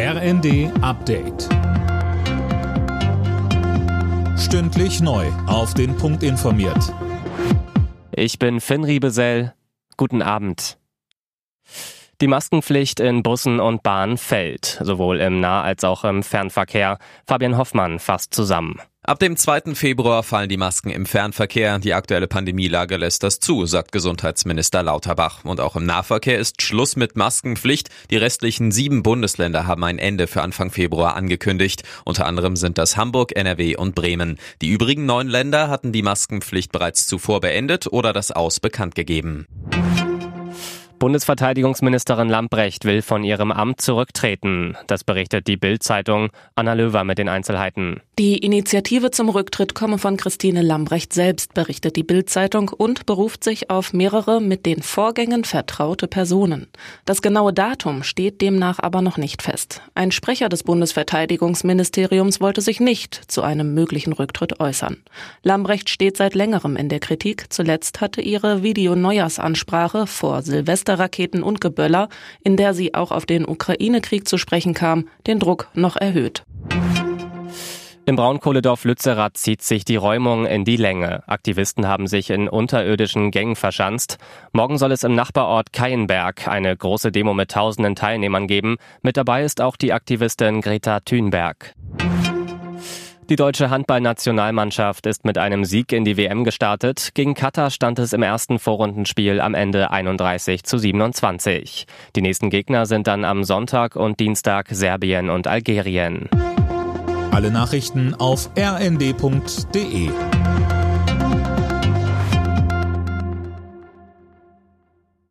RND Update. Stündlich neu. Auf den Punkt informiert. Ich bin Finn Riebesell. Guten Abend. Die Maskenpflicht in Bussen und Bahnen fällt, sowohl im Nah- als auch im Fernverkehr. Fabian Hoffmann fasst zusammen. Ab dem 2. Februar fallen die Masken im Fernverkehr. Die aktuelle Pandemielage lässt das zu, sagt Gesundheitsminister Lauterbach. Und auch im Nahverkehr ist Schluss mit Maskenpflicht. Die restlichen sieben Bundesländer haben ein Ende für Anfang Februar angekündigt. Unter anderem sind das Hamburg, NRW und Bremen. Die übrigen neun Länder hatten die Maskenpflicht bereits zuvor beendet oder das Aus bekannt gegeben. Bundesverteidigungsministerin Lambrecht will von ihrem Amt zurücktreten. Das berichtet die Bild-Zeitung. Anna Löwer mit den Einzelheiten. Die Initiative zum Rücktritt komme von Christine Lambrecht selbst, berichtet die Bild-Zeitung und beruft sich auf mehrere mit den Vorgängen vertraute Personen. Das genaue Datum steht demnach aber noch nicht fest. Ein Sprecher des Bundesverteidigungsministeriums wollte sich nicht zu einem möglichen Rücktritt äußern. Lambrecht steht seit längerem in der Kritik. Zuletzt hatte ihre Videoneujahrsaansprache vor Silvesterraketen und Geböller, in der sie auch auf den Ukraine-Krieg zu sprechen kam, den Druck noch erhöht. Im Braunkohledorf Lützerath zieht sich die Räumung in die Länge. Aktivisten haben sich in unterirdischen Gängen verschanzt. Morgen soll es im Nachbarort Keienberg eine große Demo mit tausenden Teilnehmern geben. Mit dabei ist auch die Aktivistin Greta Thunberg. Die deutsche Handballnationalmannschaft ist mit einem Sieg in die WM gestartet. Gegen Katar stand es im ersten Vorrundenspiel am Ende 31 zu 27. Die nächsten Gegner sind dann am Sonntag und Dienstag Serbien und Algerien. Alle Nachrichten auf rnd.de